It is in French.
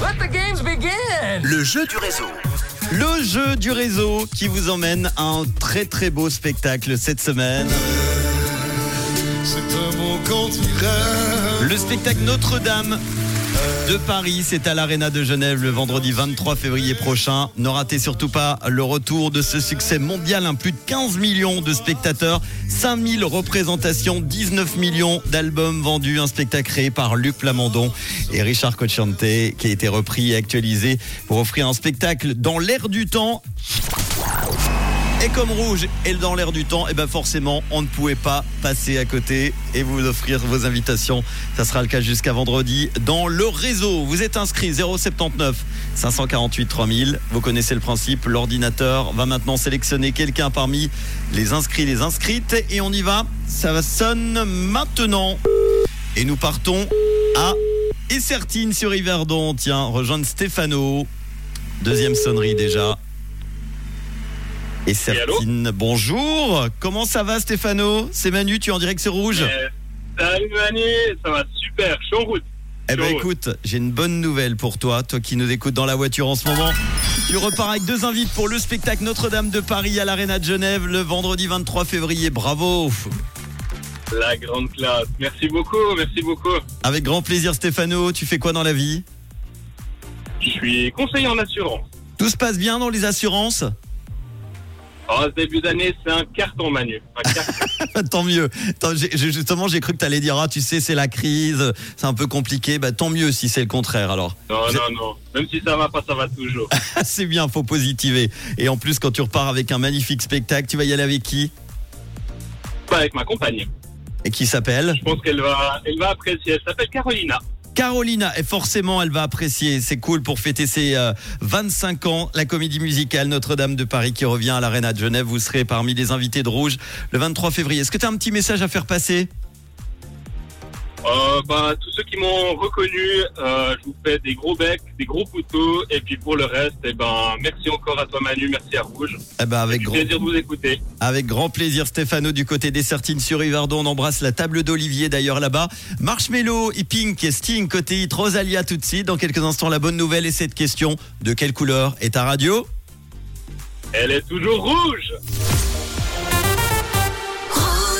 Let the games begin. Le jeu du réseau. Le jeu du réseau qui vous emmène à un très très beau spectacle cette semaine. C'est un bon quand Le spectacle Notre-Dame de Paris, c'est à l'Arena de Genève le vendredi 23 février prochain. Ne ratez surtout pas le retour de ce succès mondial, un plus de 15 millions de spectateurs, 5000 représentations, 19 millions d'albums vendus, un spectacle créé par Luc Plamondon et Richard Cochante qui a été repris et actualisé pour offrir un spectacle dans l'air du temps et comme Rouge est dans l'air du temps, et ben forcément, on ne pouvait pas passer à côté et vous offrir vos invitations. Ça sera le cas jusqu'à vendredi dans le réseau. Vous êtes inscrit 079 548 3000. Vous connaissez le principe. L'ordinateur va maintenant sélectionner quelqu'un parmi les inscrits, les inscrites et on y va. Ça sonne maintenant. Et nous partons à Essertine sur Yverdon. Tiens, rejoindre Stéphano. Deuxième sonnerie déjà. Et Sertine, bonjour. Comment ça va Stéphano C'est Manu, tu es en direct sur Rouge Euh, Salut Manu, ça va super, je suis en route. Eh ben Chaud. écoute, j'ai une bonne nouvelle pour toi, toi qui nous écoutes dans la voiture en ce moment. Tu repars avec deux invites pour le spectacle Notre-Dame de Paris à l'Arena de Genève le vendredi 23 février. Bravo La grande classe. Merci beaucoup, merci beaucoup. Avec grand plaisir Stéphano, tu fais quoi dans la vie? Je suis conseiller en assurance. Tout se passe bien dans les assurances? Alors, ce début d'année, c'est un carton Manu. Un carton. Tant mieux. Tant- justement, j'ai cru que tu allais dire, ah tu sais, c'est la crise, c'est un peu compliqué. Bah tant mieux si c'est le contraire alors. non, non, non. Même si ça va pas, ça va toujours. c'est bien, faut positiver. Et en plus, quand tu repars avec un magnifique spectacle, tu vas y aller avec qui? Pas avec ma compagne. Et qui s'appelle? Je pense qu'elle va, elle va apprécier. Elle s'appelle Carolina. Carolina, et forcément, elle va apprécier. C'est cool pour fêter ses euh, 25 ans. La comédie musicale Notre-Dame de Paris qui revient à l'Arena de Genève. Vous serez parmi les invités de Rouge le 23 février. Est-ce que tu as un petit message à faire passer? Euh, bah, tous ceux qui m'ont reconnu, euh, je vous fais des gros becs, des gros couteaux. Et puis pour le reste, eh ben, merci encore à toi Manu, merci à Rouge. eh ben, avec, grand, plaisir de vous écouter. avec grand plaisir, Stéphano, du côté des Sertines sur Yverdon. On embrasse la table d'Olivier d'ailleurs là-bas. Marshmello, Pink et Sting côté hit, Rosalia tout de suite. Dans quelques instants, la bonne nouvelle et cette question de quelle couleur est ta radio? Elle est toujours rouge.